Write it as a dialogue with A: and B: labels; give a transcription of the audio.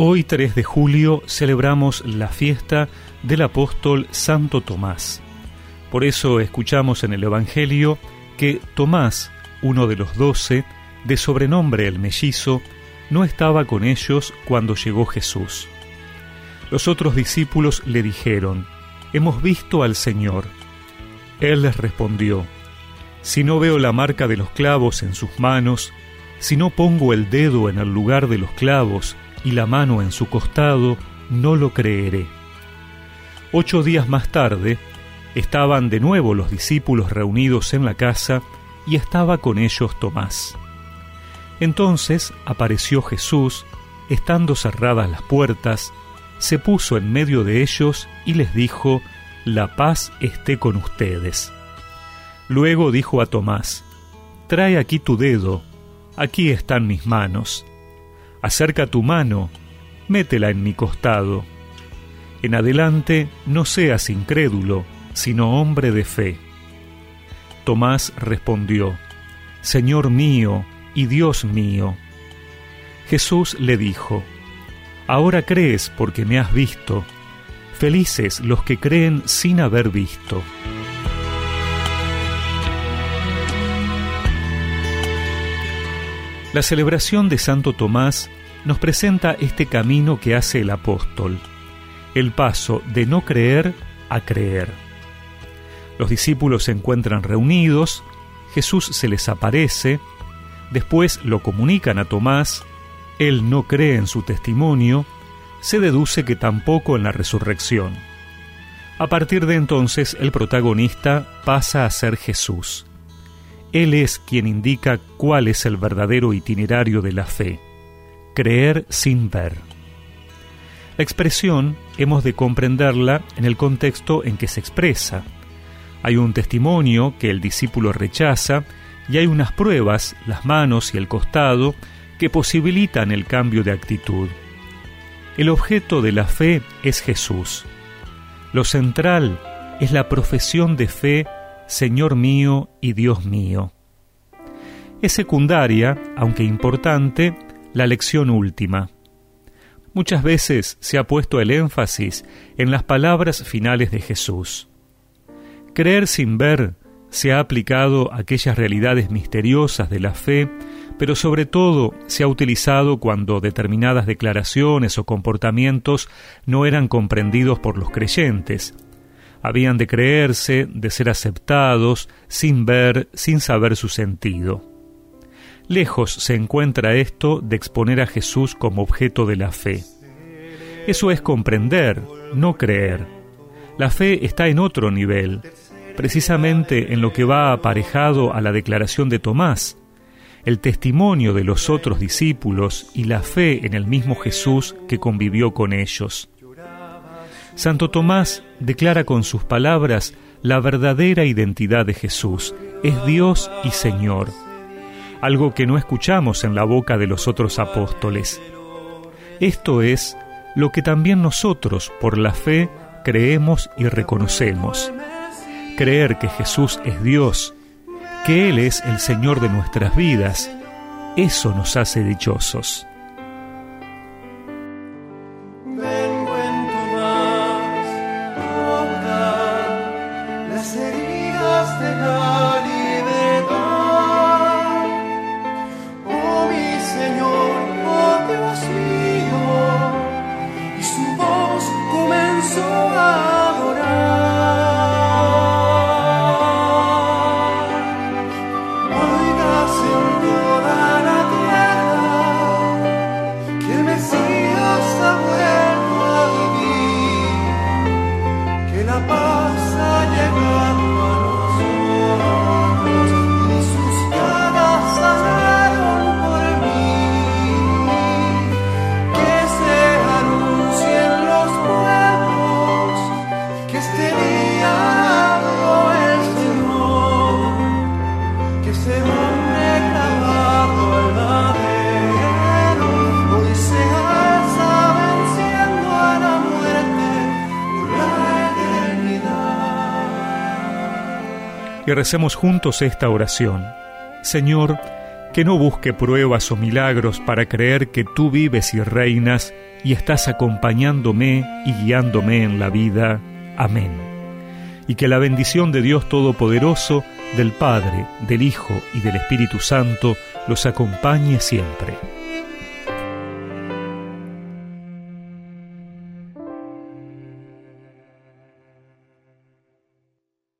A: Hoy 3 de julio celebramos la fiesta del apóstol Santo Tomás. Por eso escuchamos en el Evangelio que Tomás, uno de los doce, de sobrenombre el mellizo, no estaba con ellos cuando llegó Jesús. Los otros discípulos le dijeron, Hemos visto al Señor. Él les respondió, Si no veo la marca de los clavos en sus manos, si no pongo el dedo en el lugar de los clavos y la mano en su costado, no lo creeré. Ocho días más tarde, estaban de nuevo los discípulos reunidos en la casa y estaba con ellos Tomás. Entonces apareció Jesús, estando cerradas las puertas, se puso en medio de ellos y les dijo, La paz esté con ustedes. Luego dijo a Tomás, Trae aquí tu dedo, aquí están mis manos. Acerca tu mano, métela en mi costado. En adelante no seas incrédulo, sino hombre de fe. Tomás respondió, Señor mío y Dios mío. Jesús le dijo, Ahora crees porque me has visto. Felices los que creen sin haber visto. La celebración de Santo Tomás nos presenta este camino que hace el apóstol, el paso de no creer a creer. Los discípulos se encuentran reunidos, Jesús se les aparece, después lo comunican a Tomás, él no cree en su testimonio, se deduce que tampoco en la resurrección. A partir de entonces el protagonista pasa a ser Jesús. Él es quien indica cuál es el verdadero itinerario de la fe, creer sin ver. La expresión hemos de comprenderla en el contexto en que se expresa. Hay un testimonio que el discípulo rechaza y hay unas pruebas, las manos y el costado, que posibilitan el cambio de actitud. El objeto de la fe es Jesús. Lo central es la profesión de fe, Señor mío y Dios mío. Es secundaria, aunque importante, la lección última. Muchas veces se ha puesto el énfasis en las palabras finales de Jesús. Creer sin ver se ha aplicado a aquellas realidades misteriosas de la fe, pero sobre todo se ha utilizado cuando determinadas declaraciones o comportamientos no eran comprendidos por los creyentes. Habían de creerse, de ser aceptados, sin ver, sin saber su sentido. Lejos se encuentra esto de exponer a Jesús como objeto de la fe. Eso es comprender, no creer. La fe está en otro nivel, precisamente en lo que va aparejado a la declaración de Tomás, el testimonio de los otros discípulos y la fe en el mismo Jesús que convivió con ellos. Santo Tomás declara con sus palabras la verdadera identidad de Jesús, es Dios y Señor, algo que no escuchamos en la boca de los otros apóstoles. Esto es lo que también nosotros, por la fe, creemos y reconocemos creer que Jesús es Dios, que Él es el Señor de nuestras vidas, eso nos hace dichosos. Recemos juntos esta oración. Señor, que no busque pruebas o milagros para creer que tú vives y reinas y estás acompañándome y guiándome en la vida. Amén. Y que la bendición de Dios Todopoderoso, del Padre, del Hijo y del Espíritu Santo los acompañe siempre.